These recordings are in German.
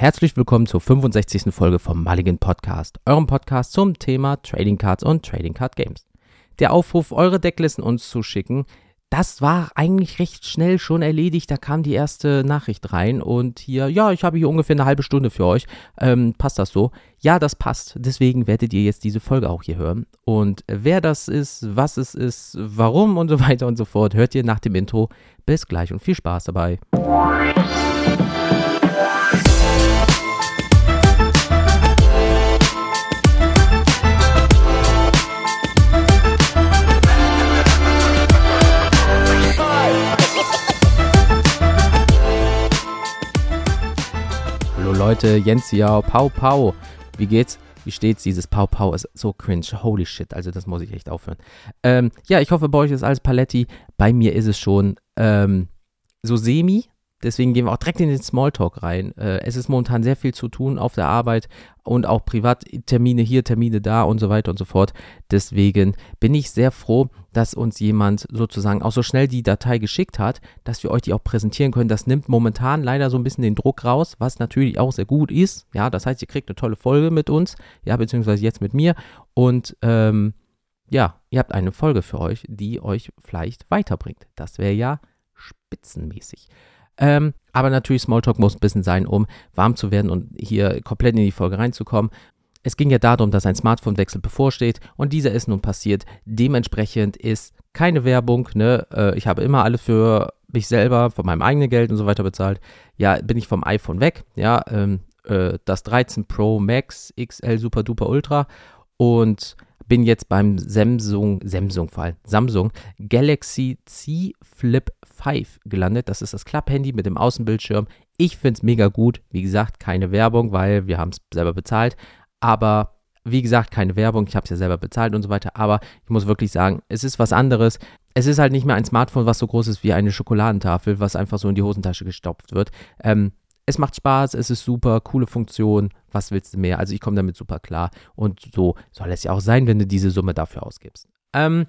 Herzlich willkommen zur 65. Folge vom Mulligan Podcast, eurem Podcast zum Thema Trading Cards und Trading Card Games. Der Aufruf, eure Decklisten uns zu schicken, das war eigentlich recht schnell schon erledigt. Da kam die erste Nachricht rein und hier, ja, ich habe hier ungefähr eine halbe Stunde für euch. Ähm, passt das so? Ja, das passt. Deswegen werdet ihr jetzt diese Folge auch hier hören. Und wer das ist, was es ist, warum und so weiter und so fort, hört ihr nach dem Intro. Bis gleich und viel Spaß dabei. Leute, Jens hier, Pau Pau. Wie geht's? Wie steht's? Dieses Pau Pau ist so cringe. Holy shit, also das muss ich echt aufhören. Ähm, ja, ich hoffe, bei euch ist alles Paletti. Bei mir ist es schon ähm, so semi. Deswegen gehen wir auch direkt in den Smalltalk rein. Äh, es ist momentan sehr viel zu tun auf der Arbeit und auch privat Termine hier, Termine da und so weiter und so fort. Deswegen bin ich sehr froh, dass uns jemand sozusagen auch so schnell die Datei geschickt hat, dass wir euch die auch präsentieren können. Das nimmt momentan leider so ein bisschen den Druck raus, was natürlich auch sehr gut ist. Ja, das heißt, ihr kriegt eine tolle Folge mit uns, ja, beziehungsweise jetzt mit mir. Und ähm, ja, ihr habt eine Folge für euch, die euch vielleicht weiterbringt. Das wäre ja spitzenmäßig. Ähm, aber natürlich, Smalltalk muss ein bisschen sein, um warm zu werden und hier komplett in die Folge reinzukommen. Es ging ja darum, dass ein Smartphone-Wechsel bevorsteht und dieser ist nun passiert. Dementsprechend ist keine Werbung. Ne? Äh, ich habe immer alles für mich selber, von meinem eigenen Geld und so weiter bezahlt. Ja, bin ich vom iPhone weg. Ja, ähm, äh, das 13 Pro Max XL Super Duper Ultra und bin jetzt beim Samsung, Samsung Fall, Samsung Galaxy Z Flip 5 gelandet. Das ist das Klapphandy mit dem Außenbildschirm. Ich finde es mega gut. Wie gesagt, keine Werbung, weil wir haben es selber bezahlt. Aber wie gesagt, keine Werbung. Ich habe es ja selber bezahlt und so weiter. Aber ich muss wirklich sagen, es ist was anderes. Es ist halt nicht mehr ein Smartphone, was so groß ist wie eine Schokoladentafel, was einfach so in die Hosentasche gestopft wird. Ähm, es macht Spaß, es ist super, coole Funktion, was willst du mehr? Also ich komme damit super klar und so soll es ja auch sein, wenn du diese Summe dafür ausgibst. Ähm,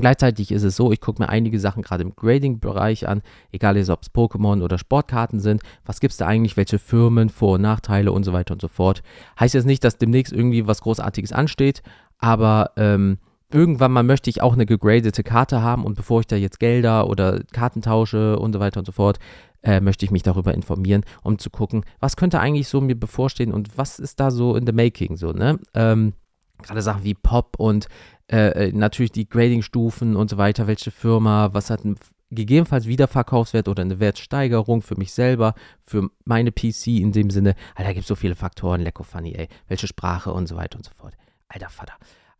Gleichzeitig ist es so, ich gucke mir einige Sachen gerade im Grading-Bereich an, egal ob es Pokémon oder Sportkarten sind. Was gibt es da eigentlich, welche Firmen, Vor- und Nachteile und so weiter und so fort. Heißt jetzt nicht, dass demnächst irgendwie was Großartiges ansteht, aber ähm, irgendwann mal möchte ich auch eine gegradete Karte haben und bevor ich da jetzt Gelder oder Karten tausche und so weiter und so fort, äh, möchte ich mich darüber informieren, um zu gucken, was könnte eigentlich so mir bevorstehen und was ist da so in the making so, ne? Ähm, Gerade Sachen wie Pop und äh, äh natürlich die Grading-Stufen und so weiter, welche Firma, was hat ein gegebenenfalls Wiederverkaufswert oder eine Wertsteigerung für mich selber, für meine PC in dem Sinne. Alter, da gibt es so viele Faktoren, lecko funny, ey, welche Sprache und so weiter und so fort. Alter Vater.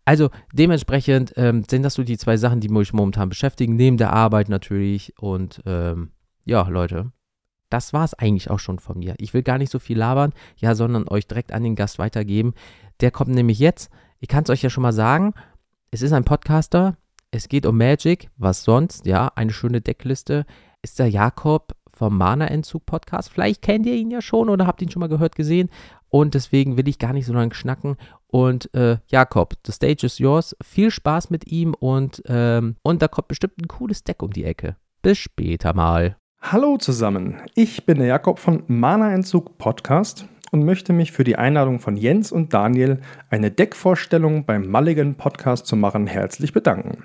Also dementsprechend ähm, sind das so die zwei Sachen, die mich momentan beschäftigen, neben der Arbeit natürlich. Und ähm, ja, Leute, das war es eigentlich auch schon von mir. Ich will gar nicht so viel labern, ja, sondern euch direkt an den Gast weitergeben. Der kommt nämlich jetzt. Ich kann es euch ja schon mal sagen. Es ist ein Podcaster. Es geht um Magic. Was sonst? Ja, eine schöne Deckliste. Ist der Jakob vom Mana-Entzug-Podcast. Vielleicht kennt ihr ihn ja schon oder habt ihn schon mal gehört, gesehen. Und deswegen will ich gar nicht so lange schnacken. Und äh, Jakob, the stage is yours. Viel Spaß mit ihm und, ähm, und da kommt bestimmt ein cooles Deck um die Ecke. Bis später mal. Hallo zusammen, ich bin der Jakob von Mana Entzug Podcast und möchte mich für die Einladung von Jens und Daniel, eine Deckvorstellung beim Mulligan Podcast zu machen, herzlich bedanken.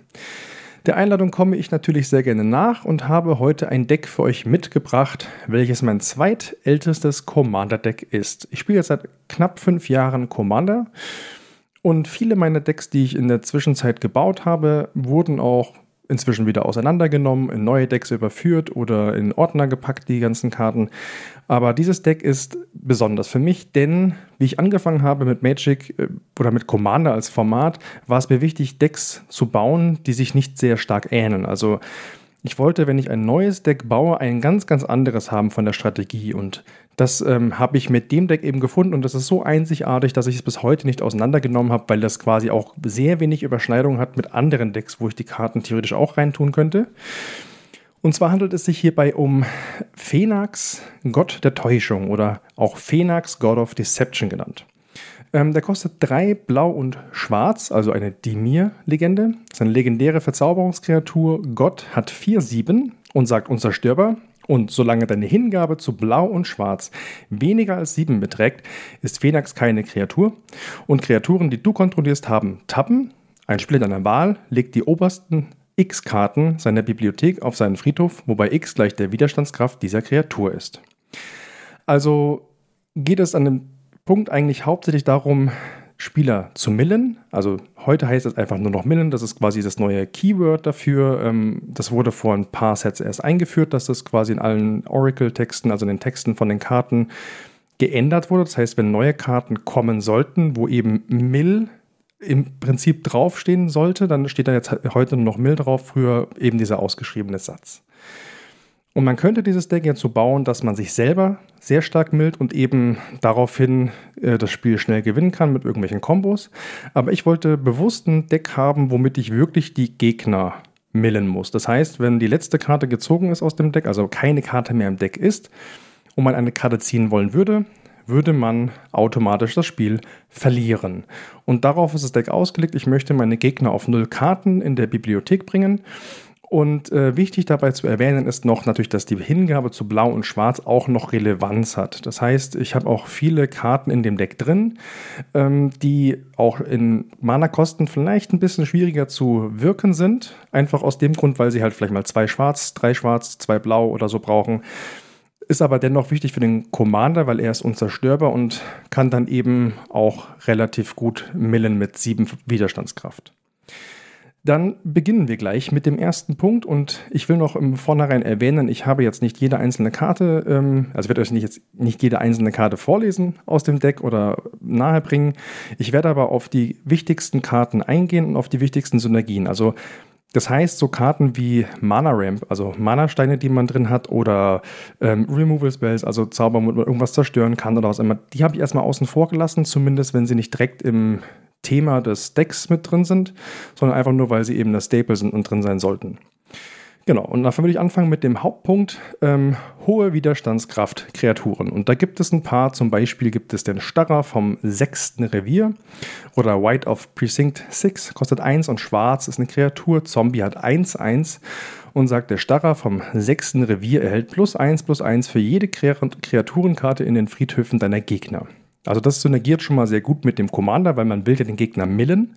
Der Einladung komme ich natürlich sehr gerne nach und habe heute ein Deck für euch mitgebracht, welches mein zweitältestes Commander-Deck ist. Ich spiele jetzt seit knapp fünf Jahren Commander und viele meiner Decks, die ich in der Zwischenzeit gebaut habe, wurden auch inzwischen wieder auseinandergenommen, in neue Decks überführt oder in Ordner gepackt, die ganzen Karten. Aber dieses Deck ist besonders für mich, denn wie ich angefangen habe mit Magic äh, oder mit Commander als Format, war es mir wichtig, Decks zu bauen, die sich nicht sehr stark ähneln. Also ich wollte, wenn ich ein neues Deck baue, ein ganz, ganz anderes haben von der Strategie. Und das ähm, habe ich mit dem Deck eben gefunden und das ist so einzigartig, dass ich es bis heute nicht auseinandergenommen habe, weil das quasi auch sehr wenig Überschneidung hat mit anderen Decks, wo ich die Karten theoretisch auch reintun könnte. Und zwar handelt es sich hierbei um Phenax, Gott der Täuschung oder auch Phenax, God of Deception genannt. Ähm, der kostet drei Blau und Schwarz, also eine Dimir-Legende. Das ist eine legendäre Verzauberungskreatur. Gott hat vier Sieben und sagt unzerstörbar. Und solange deine Hingabe zu Blau und Schwarz weniger als 7 beträgt, ist Phoenix keine Kreatur. Und Kreaturen, die du kontrollierst, haben Tappen. Ein Spieler deiner Wahl legt die obersten X-Karten seiner Bibliothek auf seinen Friedhof, wobei X gleich der Widerstandskraft dieser Kreatur ist. Also geht es an dem Punkt eigentlich hauptsächlich darum, Spieler zu millen. Also heute heißt es einfach nur noch millen. Das ist quasi das neue Keyword dafür. Ähm, das wurde vor ein paar Sets erst eingeführt, dass das quasi in allen Oracle-Texten, also in den Texten von den Karten, geändert wurde. Das heißt, wenn neue Karten kommen sollten, wo eben Mill im Prinzip draufstehen sollte, dann steht da jetzt heute nur noch Mill drauf, früher eben dieser ausgeschriebene Satz. Und man könnte dieses Deck jetzt so bauen, dass man sich selber sehr stark mild und eben daraufhin äh, das Spiel schnell gewinnen kann mit irgendwelchen Kombos. Aber ich wollte bewusst ein Deck haben, womit ich wirklich die Gegner millen muss. Das heißt, wenn die letzte Karte gezogen ist aus dem Deck, also keine Karte mehr im Deck ist, und man eine Karte ziehen wollen würde, würde man automatisch das Spiel verlieren. Und darauf ist das Deck ausgelegt. Ich möchte meine Gegner auf null Karten in der Bibliothek bringen und äh, wichtig dabei zu erwähnen ist noch natürlich, dass die Hingabe zu Blau und Schwarz auch noch Relevanz hat. Das heißt, ich habe auch viele Karten in dem Deck drin, ähm, die auch in Mana-Kosten vielleicht ein bisschen schwieriger zu wirken sind. Einfach aus dem Grund, weil sie halt vielleicht mal zwei Schwarz, drei Schwarz, zwei Blau oder so brauchen. Ist aber dennoch wichtig für den Commander, weil er ist unzerstörbar und kann dann eben auch relativ gut millen mit sieben Widerstandskraft. Dann beginnen wir gleich mit dem ersten Punkt und ich will noch im Vornherein erwähnen, ich habe jetzt nicht jede einzelne Karte, ähm, also werde euch nicht jetzt nicht jede einzelne Karte vorlesen aus dem Deck oder nahebringen. Ich werde aber auf die wichtigsten Karten eingehen und auf die wichtigsten Synergien. Also das heißt, so Karten wie Mana Ramp, also Mana-Steine, die man drin hat, oder ähm, Removal Spells, also Zauber, wo man irgendwas zerstören kann oder was immer, die habe ich erstmal außen vor gelassen, zumindest wenn sie nicht direkt im Thema des Decks mit drin sind, sondern einfach nur, weil sie eben das Staple sind und drin sein sollten. Genau, und dafür würde ich anfangen mit dem Hauptpunkt ähm, hohe Widerstandskraft Kreaturen. Und da gibt es ein paar, zum Beispiel gibt es den Starrer vom sechsten Revier oder White of Precinct 6, kostet 1 und schwarz ist eine Kreatur, Zombie hat 1, 1 und sagt, der Starrer vom sechsten Revier erhält plus 1 plus 1 für jede Kreaturenkarte in den Friedhöfen deiner Gegner. Also das synergiert schon mal sehr gut mit dem Commander, weil man will ja den Gegner millen.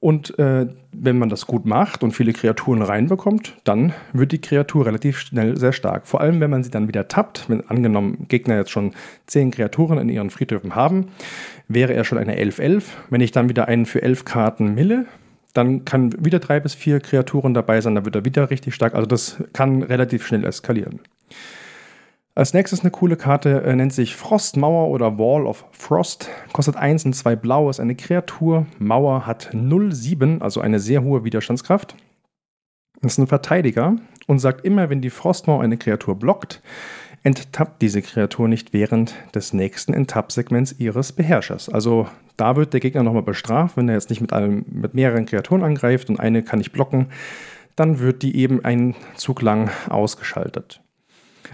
Und äh, wenn man das gut macht und viele Kreaturen reinbekommt, dann wird die Kreatur relativ schnell sehr stark. Vor allem, wenn man sie dann wieder tappt, wenn angenommen Gegner jetzt schon zehn Kreaturen in ihren Friedhöfen haben, wäre er schon eine 11-11. Wenn ich dann wieder einen für elf Karten mille, dann kann wieder drei bis vier Kreaturen dabei sein, dann wird er wieder richtig stark. Also das kann relativ schnell eskalieren. Als nächstes eine coole Karte, äh, nennt sich Frostmauer oder Wall of Frost. Kostet 1 und 2 blau, ist eine Kreatur. Mauer hat 0,7, also eine sehr hohe Widerstandskraft. Ist ein Verteidiger und sagt immer, wenn die Frostmauer eine Kreatur blockt, enttappt diese Kreatur nicht während des nächsten Enttapp-Segments ihres Beherrschers. Also da wird der Gegner nochmal bestraft, wenn er jetzt nicht mit, einem, mit mehreren Kreaturen angreift und eine kann nicht blocken, dann wird die eben einen Zug lang ausgeschaltet.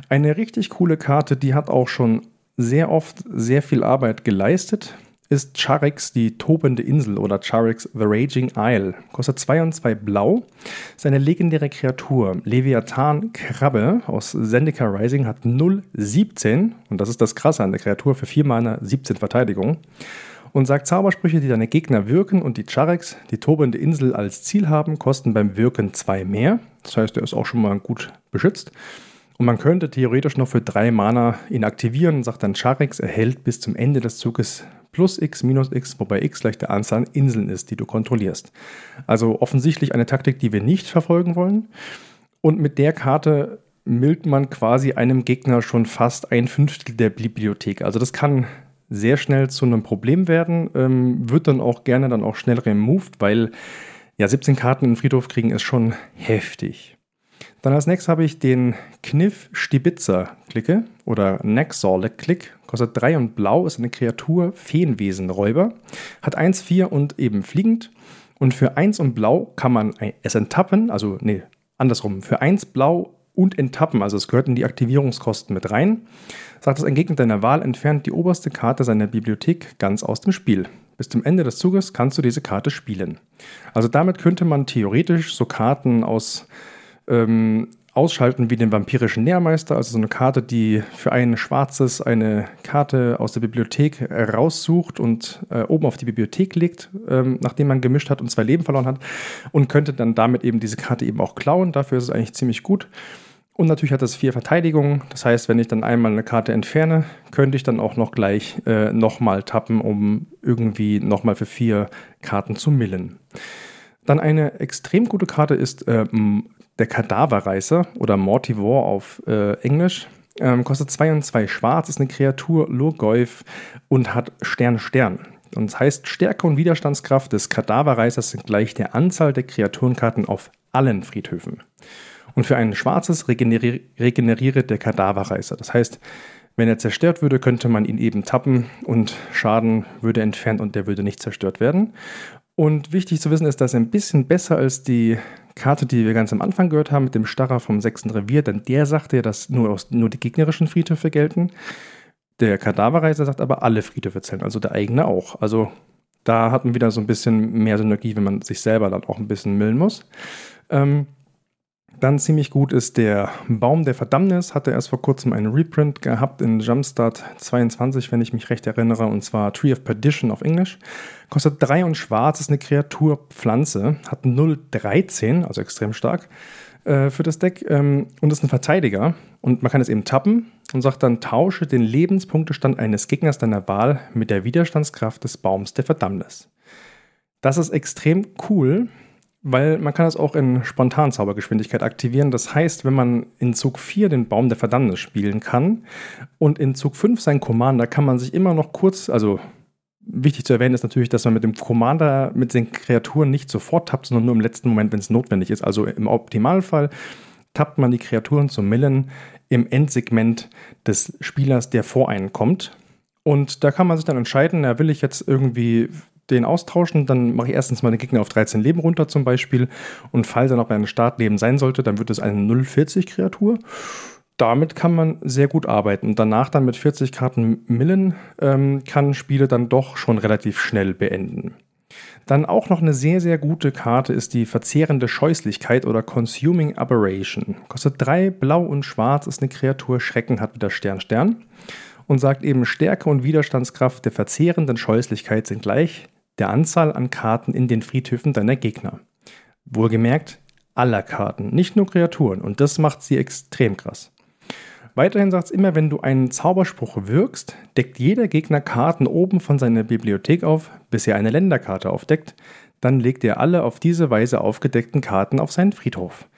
Eine richtig coole Karte, die hat auch schon sehr oft sehr viel Arbeit geleistet, ist Charix die tobende Insel oder Charix the Raging Isle. Kostet 2 und 2 blau. Seine legendäre Kreatur Leviathan Krabbe aus Zendika Rising hat 0,17 und das ist das Krasse an der Kreatur für 4 Mana 17 Verteidigung und sagt Zaubersprüche, die deine Gegner wirken und die Charix, die tobende Insel als Ziel haben, kosten beim Wirken 2 mehr. Das heißt, er ist auch schon mal gut beschützt. Und man könnte theoretisch noch für drei Mana ihn aktivieren sagt dann, Charix erhält bis zum Ende des Zuges plus x minus x, wobei x gleich der Anzahl an Inseln ist, die du kontrollierst. Also offensichtlich eine Taktik, die wir nicht verfolgen wollen. Und mit der Karte mildt man quasi einem Gegner schon fast ein Fünftel der Bibliothek. Also das kann sehr schnell zu einem Problem werden, ähm, wird dann auch gerne dann auch schnell removed, weil ja 17 Karten in den Friedhof kriegen ist schon heftig. Dann als nächstes habe ich den Kniff Stibitzer Klicke oder Nexorlek Klick. Kostet 3 und blau, ist eine Kreatur, Feenwesen, Räuber. Hat 1, 4 und eben fliegend. Und für 1 und blau kann man es enttappen, also nee, andersrum. Für 1 blau und enttappen, also es gehört in die Aktivierungskosten mit rein. Sagt es ein Gegner deiner Wahl, entfernt die oberste Karte seiner Bibliothek ganz aus dem Spiel. Bis zum Ende des Zuges kannst du diese Karte spielen. Also damit könnte man theoretisch so Karten aus ähm, ausschalten wie den vampirischen Nährmeister, also so eine Karte, die für ein schwarzes eine Karte aus der Bibliothek raussucht und äh, oben auf die Bibliothek legt, ähm, nachdem man gemischt hat und zwei Leben verloren hat und könnte dann damit eben diese Karte eben auch klauen. Dafür ist es eigentlich ziemlich gut. Und natürlich hat es vier Verteidigungen. Das heißt, wenn ich dann einmal eine Karte entferne, könnte ich dann auch noch gleich äh, nochmal tappen, um irgendwie nochmal für vier Karten zu millen. Dann eine extrem gute Karte ist äh, der Kadaverreißer oder Mortivore auf äh, Englisch. Ähm, kostet 2 und 2 schwarz, ist eine Kreatur, Lurgoyf und hat Stern Stern. Und das heißt, Stärke und Widerstandskraft des Kadaverreißers sind gleich der Anzahl der Kreaturenkarten auf allen Friedhöfen. Und für ein schwarzes regeneri regeneriere der Kadaverreißer. Das heißt, wenn er zerstört würde, könnte man ihn eben tappen und Schaden würde entfernt und der würde nicht zerstört werden. Und wichtig zu wissen ist, dass er ein bisschen besser als die Karte, die wir ganz am Anfang gehört haben, mit dem Starrer vom sechsten Revier, denn der sagte ja, dass nur, aus, nur die gegnerischen Friedhöfe gelten. Der Kadaverreiser sagt aber, alle Friedhöfe zählen, also der eigene auch. Also da hat man wieder so ein bisschen mehr Synergie, wenn man sich selber dann auch ein bisschen millen muss. Ähm, dann ziemlich gut ist der Baum der Verdammnis. Hatte erst vor kurzem einen Reprint gehabt in Jumpstart 22, wenn ich mich recht erinnere, und zwar Tree of Perdition auf Englisch. Kostet 3 und schwarz, ist eine Kreaturpflanze, hat 0,13, also extrem stark äh, für das Deck ähm, und ist ein Verteidiger. Und man kann es eben tappen und sagt dann, tausche den Lebenspunktestand eines Gegners deiner Wahl mit der Widerstandskraft des Baums der Verdammnis. Das ist extrem cool, weil man kann das auch in Spontanzaubergeschwindigkeit aktivieren. Das heißt, wenn man in Zug 4 den Baum der Verdammnis spielen kann und in Zug 5 sein Commander, kann man sich immer noch kurz, also wichtig zu erwähnen ist natürlich, dass man mit dem Commander, mit den Kreaturen nicht sofort tappt, sondern nur im letzten Moment, wenn es notwendig ist. Also im Optimalfall tappt man die Kreaturen zum Millen im Endsegment des Spielers, der vor einen kommt. Und da kann man sich dann entscheiden, ja, will ich jetzt irgendwie den austauschen, dann mache ich erstens den Gegner auf 13 Leben runter zum Beispiel. Und falls er noch einem Startleben sein sollte, dann wird es eine 040-Kreatur. Damit kann man sehr gut arbeiten. Danach dann mit 40 Karten Millen ähm, kann Spiele dann doch schon relativ schnell beenden. Dann auch noch eine sehr, sehr gute Karte ist die verzehrende Scheußlichkeit oder Consuming Aberration. Kostet 3 blau und schwarz, ist eine Kreatur, Schrecken hat wieder Stern, Stern. Und sagt eben, Stärke und Widerstandskraft der verzehrenden Scheußlichkeit sind gleich der Anzahl an Karten in den Friedhöfen deiner Gegner. Wohlgemerkt, aller Karten, nicht nur Kreaturen. Und das macht sie extrem krass. Weiterhin sagt es immer, wenn du einen Zauberspruch wirkst, deckt jeder Gegner Karten oben von seiner Bibliothek auf, bis er eine Länderkarte aufdeckt. Dann legt er alle auf diese Weise aufgedeckten Karten auf seinen Friedhof.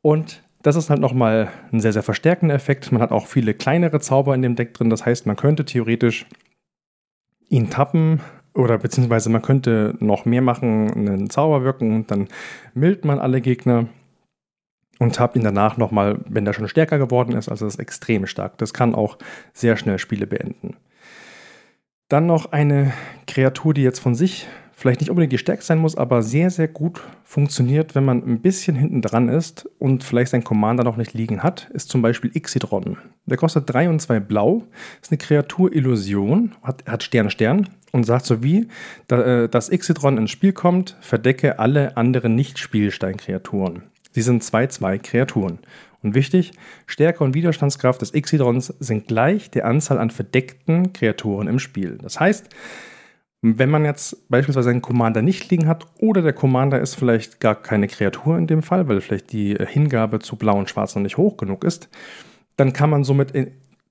Und das ist halt nochmal ein sehr, sehr verstärkender Effekt. Man hat auch viele kleinere Zauber in dem Deck drin. Das heißt, man könnte theoretisch ihn tappen, oder beziehungsweise man könnte noch mehr machen, einen Zauber wirken und dann mild man alle Gegner und habt ihn danach nochmal, wenn der schon stärker geworden ist, also das ist extrem stark. Das kann auch sehr schnell Spiele beenden. Dann noch eine Kreatur, die jetzt von sich vielleicht nicht unbedingt die stärkste sein muss, aber sehr, sehr gut funktioniert, wenn man ein bisschen hinten dran ist und vielleicht sein Commander noch nicht liegen hat, ist zum Beispiel Ixidron. Der kostet 3 und 2 blau, ist eine Kreatur Illusion, hat, hat Stern, Stern und sagt so wie, da, äh, dass Ixidron ins Spiel kommt, verdecke alle anderen Nicht-Spielstein-Kreaturen. Sie sind 2-2 Kreaturen. Und wichtig, Stärke und Widerstandskraft des Ixidrons sind gleich der Anzahl an verdeckten Kreaturen im Spiel. Das heißt, wenn man jetzt beispielsweise einen Commander nicht liegen hat oder der Commander ist vielleicht gar keine Kreatur in dem Fall, weil vielleicht die Hingabe zu Blau und Schwarz noch nicht hoch genug ist, dann kann man somit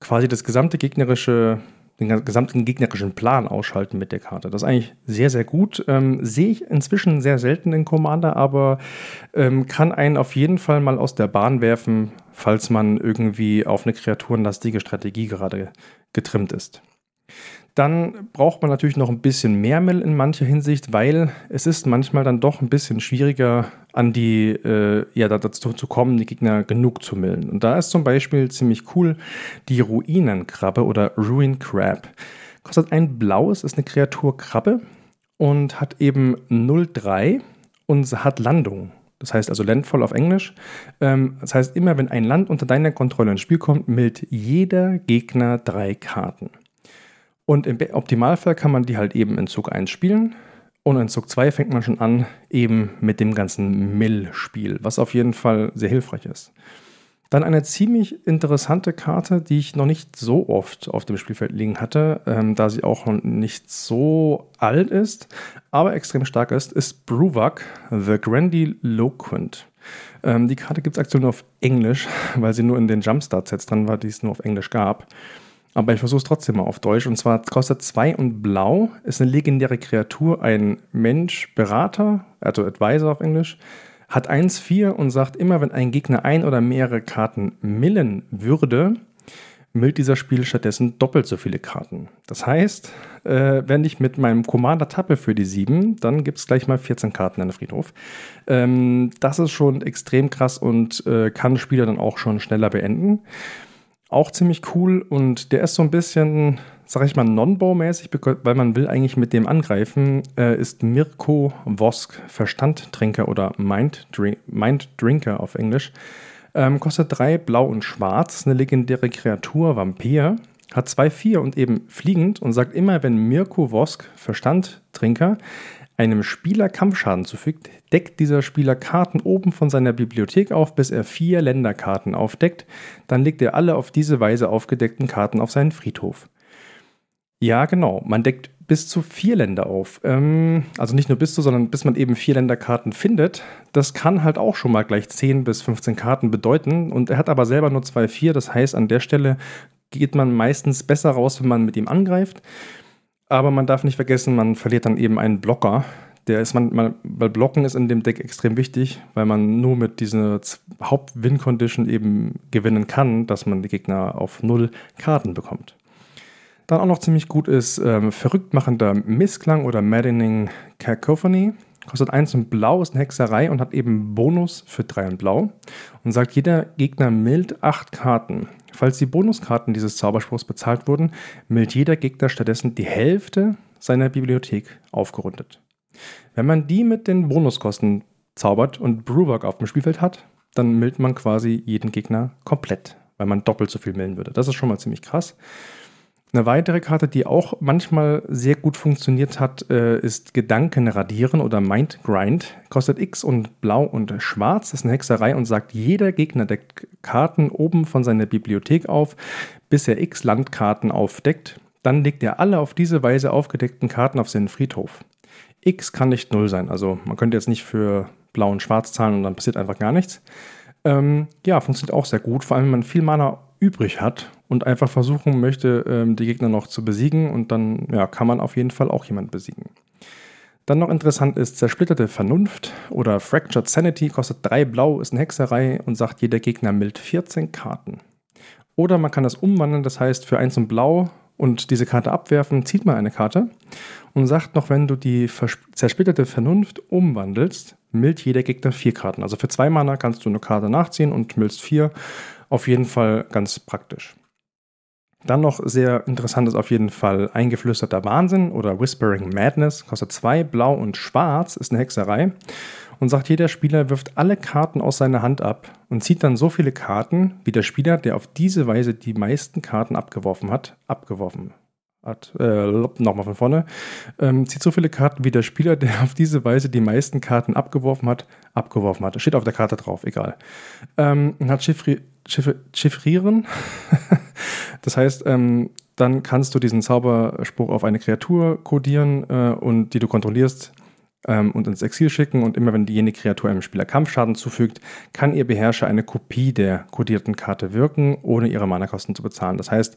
quasi das gesamte gegnerische, den gesamten gegnerischen Plan ausschalten mit der Karte. Das ist eigentlich sehr, sehr gut. Ähm, sehe ich inzwischen sehr selten in Commander, aber ähm, kann einen auf jeden Fall mal aus der Bahn werfen, falls man irgendwie auf eine kreaturenlastige Strategie gerade getrimmt ist. Dann braucht man natürlich noch ein bisschen mehr Mill in mancher Hinsicht, weil es ist manchmal dann doch ein bisschen schwieriger, an die, äh, ja, dazu zu kommen, die Gegner genug zu millen. Und da ist zum Beispiel ziemlich cool die Ruinenkrabbe oder Ruin Crab. Kostet ein blaues, ist eine Kreatur Krabbe und hat eben 0,3 und hat Landung. Das heißt also Landfall auf Englisch. Ähm, das heißt, immer wenn ein Land unter deiner Kontrolle ins Spiel kommt, mildt jeder Gegner drei Karten. Und im Optimalfall kann man die halt eben in Zug 1 spielen. Und in Zug 2 fängt man schon an, eben mit dem ganzen Mill-Spiel, was auf jeden Fall sehr hilfreich ist. Dann eine ziemlich interessante Karte, die ich noch nicht so oft auf dem Spielfeld liegen hatte, ähm, da sie auch noch nicht so alt ist, aber extrem stark ist, ist Bruvak, The Grandiloquent. Ähm, die Karte gibt es aktuell nur auf Englisch, weil sie nur in den Jumpstart-Sets dran war, die es nur auf Englisch gab. Aber ich versuche es trotzdem mal auf Deutsch. Und zwar kostet 2 und blau, ist eine legendäre Kreatur, ein Mensch, Berater, also Advisor auf Englisch, hat 1-4 und sagt immer, wenn ein Gegner ein oder mehrere Karten millen würde, millt dieser Spiel stattdessen doppelt so viele Karten. Das heißt, äh, wenn ich mit meinem Commander tappe für die 7, dann gibt es gleich mal 14 Karten in den Friedhof. Ähm, das ist schon extrem krass und äh, kann Spieler dann auch schon schneller beenden. Auch ziemlich cool und der ist so ein bisschen, sag ich mal, Non-Bow-mäßig, weil man will eigentlich mit dem angreifen, äh, ist Mirko Vosk, Verstandtrinker oder Mind, Drink, Mind Drinker auf Englisch. Ähm, kostet 3 blau und schwarz, eine legendäre Kreatur, Vampir. Hat 2-4 und eben fliegend und sagt immer, wenn Mirko Vosk, Verstandtrinker, einem Spieler Kampfschaden zufügt, deckt dieser Spieler Karten oben von seiner Bibliothek auf, bis er vier Länderkarten aufdeckt. Dann legt er alle auf diese Weise aufgedeckten Karten auf seinen Friedhof. Ja, genau. Man deckt bis zu vier Länder auf. Ähm, also nicht nur bis zu, sondern bis man eben vier Länderkarten findet. Das kann halt auch schon mal gleich 10 bis 15 Karten bedeuten. Und er hat aber selber nur zwei, vier. Das heißt, an der Stelle geht man meistens besser raus, wenn man mit ihm angreift. Aber man darf nicht vergessen, man verliert dann eben einen Blocker. Der ist man, man weil Blocken ist in dem Deck extrem wichtig, weil man nur mit dieser Haupt-Win-Condition eben gewinnen kann, dass man die Gegner auf null Karten bekommt. Dann auch noch ziemlich gut ist ähm, verrückt machender Missklang oder Maddening Cacophony. Kostet 1 und blau, ist eine Hexerei und hat eben Bonus für 3 und blau. Und sagt, jeder Gegner mild 8 Karten. Falls die Bonuskarten dieses Zauberspruchs bezahlt wurden, mild jeder Gegner stattdessen die Hälfte seiner Bibliothek aufgerundet. Wenn man die mit den Bonuskosten zaubert und Brewwork auf dem Spielfeld hat, dann mildt man quasi jeden Gegner komplett, weil man doppelt so viel millen würde. Das ist schon mal ziemlich krass. Eine weitere Karte, die auch manchmal sehr gut funktioniert hat, äh, ist Gedanken radieren oder Mind Grind. Kostet X und Blau und Schwarz. Das ist eine Hexerei und sagt, jeder Gegner deckt Karten oben von seiner Bibliothek auf, bis er X Landkarten aufdeckt. Dann legt er alle auf diese Weise aufgedeckten Karten auf seinen Friedhof. X kann nicht null sein. Also man könnte jetzt nicht für Blau und Schwarz zahlen und dann passiert einfach gar nichts. Ähm, ja, funktioniert auch sehr gut, vor allem wenn man viel Mana übrig hat und einfach versuchen möchte, ähm, die Gegner noch zu besiegen und dann ja, kann man auf jeden Fall auch jemanden besiegen. Dann noch interessant ist zersplitterte Vernunft oder Fractured Sanity, kostet 3 Blau, ist eine Hexerei und sagt, jeder Gegner mild 14 Karten. Oder man kann das umwandeln, das heißt für 1 und Blau und diese Karte abwerfen, zieht man eine Karte und sagt noch, wenn du die zersplitterte Vernunft umwandelst, mild jeder Gegner 4 Karten. Also für 2 Mana kannst du eine Karte nachziehen und millst 4. Auf jeden Fall ganz praktisch. Dann noch sehr interessant ist auf jeden Fall Eingeflüsterter Wahnsinn oder Whispering Madness. Kostet 2, blau und schwarz, ist eine Hexerei. Und sagt, jeder Spieler wirft alle Karten aus seiner Hand ab und zieht dann so viele Karten, wie der Spieler, der auf diese Weise die meisten Karten abgeworfen hat, abgeworfen hat. Äh, Nochmal von vorne. Ähm, zieht so viele Karten, wie der Spieler, der auf diese Weise die meisten Karten abgeworfen hat, abgeworfen hat. Steht auf der Karte drauf, egal. Ähm, hat Chiffri chiffrieren. das heißt, ähm, dann kannst du diesen Zauberspruch auf eine Kreatur codieren äh, und die du kontrollierst ähm, und ins Exil schicken. Und immer wenn diejenige Kreatur einem Spieler Kampfschaden zufügt, kann ihr Beherrscher eine Kopie der kodierten Karte wirken, ohne ihre Mana-Kosten zu bezahlen. Das heißt,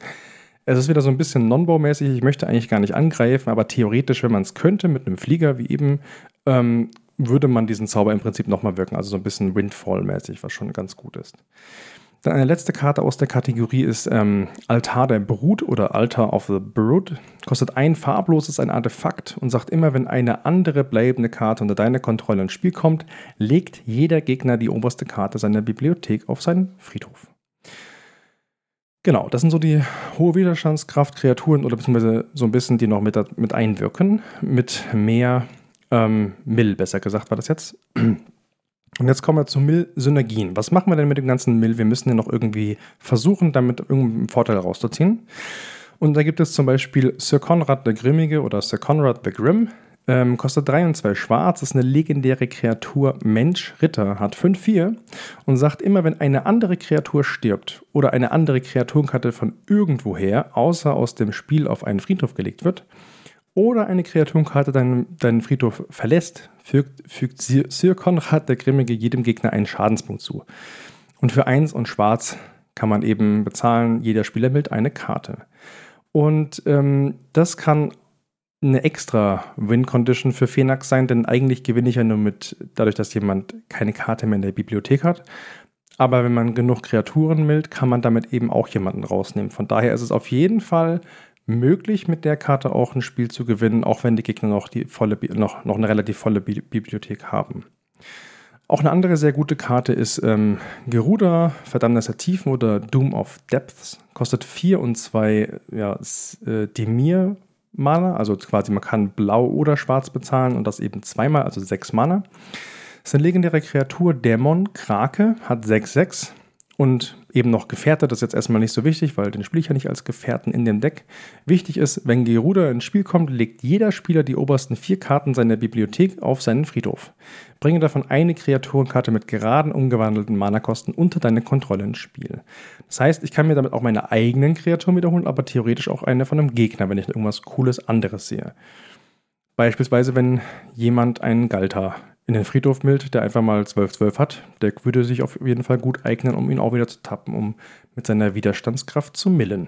es ist wieder so ein bisschen Non-Bow-mäßig. Ich möchte eigentlich gar nicht angreifen, aber theoretisch, wenn man es könnte, mit einem Flieger wie eben, ähm, würde man diesen Zauber im Prinzip nochmal wirken. Also so ein bisschen Windfall-mäßig, was schon ganz gut ist. Dann eine letzte Karte aus der Kategorie ist ähm, Altar der Brut oder Altar of the Brood. Kostet ein farbloses, ein Artefakt und sagt immer, wenn eine andere bleibende Karte unter deine Kontrolle ins Spiel kommt, legt jeder Gegner die oberste Karte seiner Bibliothek auf seinen Friedhof. Genau, das sind so die hohe Widerstandskraft, Kreaturen oder beziehungsweise so ein bisschen, die noch mit, mit einwirken. Mit mehr ähm, Mill, besser gesagt, war das jetzt. Und jetzt kommen wir zu Mill-Synergien. Was machen wir denn mit dem ganzen Mill? Wir müssen ja noch irgendwie versuchen, damit irgendeinen Vorteil rauszuziehen. Und da gibt es zum Beispiel Sir Conrad der Grimmige oder Sir Conrad the Grim. Ähm, kostet 3 und 2 schwarz, ist eine legendäre Kreatur Mensch Ritter, hat 5-4 und sagt immer, wenn eine andere Kreatur stirbt oder eine andere Kreaturenkarte von irgendwoher, außer aus dem Spiel auf einen Friedhof gelegt wird, oder eine Kreaturenkarte deinen, deinen Friedhof verlässt, fügt, fügt Sir, Konrad der Grimmige jedem Gegner einen Schadenspunkt zu. Und für 1 und schwarz kann man eben bezahlen, jeder Spieler mild eine Karte. Und ähm, das kann eine extra Win-Condition für Phoenix sein, denn eigentlich gewinne ich ja nur mit, dadurch, dass jemand keine Karte mehr in der Bibliothek hat. Aber wenn man genug Kreaturen mild, kann man damit eben auch jemanden rausnehmen. Von daher ist es auf jeden Fall möglich, mit der Karte auch ein Spiel zu gewinnen, auch wenn die Gegner noch, die volle, noch, noch eine relativ volle Bibliothek haben. Auch eine andere sehr gute Karte ist ähm, Geruda, der Tiefen oder Doom of Depths. Kostet 4 und 2 ja, äh, Demir Mana, also quasi man kann blau oder schwarz bezahlen und das eben zweimal, also 6 Mana. Ist eine legendäre Kreatur, Dämon, Krake, hat 6-6 und eben noch Gefährte. Das ist jetzt erstmal nicht so wichtig, weil den spiele ich ja nicht als Gefährten in dem Deck. Wichtig ist, wenn Geruda ins Spiel kommt, legt jeder Spieler die obersten vier Karten seiner Bibliothek auf seinen Friedhof. Bringe davon eine Kreaturenkarte mit geraden, umgewandelten Mana-Kosten unter deine Kontrolle ins Spiel. Das heißt, ich kann mir damit auch meine eigenen Kreaturen wiederholen, aber theoretisch auch eine von einem Gegner, wenn ich irgendwas Cooles anderes sehe. Beispielsweise, wenn jemand einen Galta in den Friedhof mild, der einfach mal 12-12 hat, der würde sich auf jeden Fall gut eignen, um ihn auch wieder zu tappen, um mit seiner Widerstandskraft zu millen.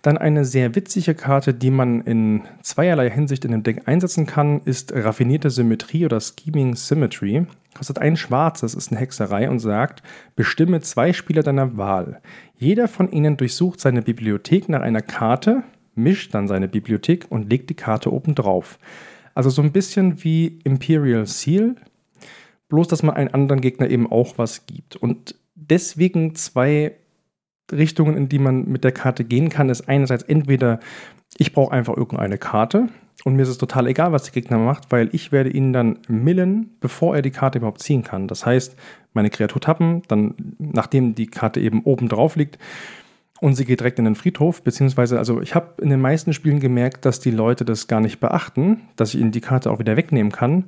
Dann eine sehr witzige Karte, die man in zweierlei Hinsicht in dem Deck einsetzen kann, ist Raffinierte Symmetrie oder Scheming Symmetry. Kostet ein schwarzes, ist eine Hexerei und sagt, bestimme zwei Spieler deiner Wahl. Jeder von ihnen durchsucht seine Bibliothek nach einer Karte, mischt dann seine Bibliothek und legt die Karte oben drauf. Also so ein bisschen wie Imperial Seal, bloß dass man einen anderen Gegner eben auch was gibt. Und deswegen zwei Richtungen, in die man mit der Karte gehen kann, ist einerseits entweder, ich brauche einfach irgendeine Karte und mir ist es total egal, was der Gegner macht, weil ich werde ihn dann millen, bevor er die Karte überhaupt ziehen kann. Das heißt, meine Kreatur tappen, dann, nachdem die Karte eben oben drauf liegt, und sie geht direkt in den Friedhof, beziehungsweise, also ich habe in den meisten Spielen gemerkt, dass die Leute das gar nicht beachten, dass ich ihnen die Karte auch wieder wegnehmen kann.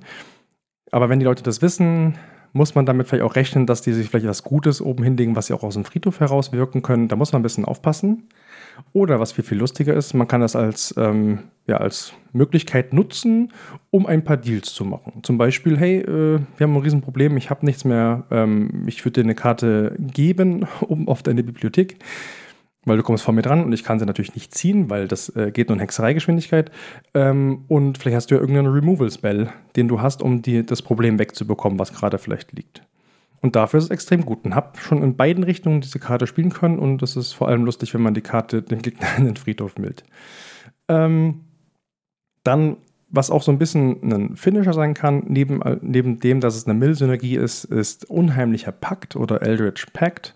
Aber wenn die Leute das wissen, muss man damit vielleicht auch rechnen, dass die sich vielleicht was Gutes oben hinlegen, was sie auch aus dem Friedhof heraus wirken können. Da muss man ein bisschen aufpassen. Oder was viel, viel lustiger ist, man kann das als, ähm, ja, als Möglichkeit nutzen, um ein paar Deals zu machen. Zum Beispiel, hey, äh, wir haben ein Riesenproblem, ich habe nichts mehr, ähm, ich würde dir eine Karte geben, um auf deine Bibliothek weil du kommst vor mir dran und ich kann sie natürlich nicht ziehen, weil das äh, geht nur in Hexereigeschwindigkeit. Ähm, und vielleicht hast du ja irgendeinen Removal-Spell, den du hast, um die, das Problem wegzubekommen, was gerade vielleicht liegt. Und dafür ist es extrem gut. Und habe schon in beiden Richtungen diese Karte spielen können und es ist vor allem lustig, wenn man die Karte den Gegner in den Friedhof mild. Ähm, dann, was auch so ein bisschen ein Finisher sein kann, neben, äh, neben dem, dass es eine Mill-Synergie ist, ist Unheimlicher Pakt oder Eldritch Pact.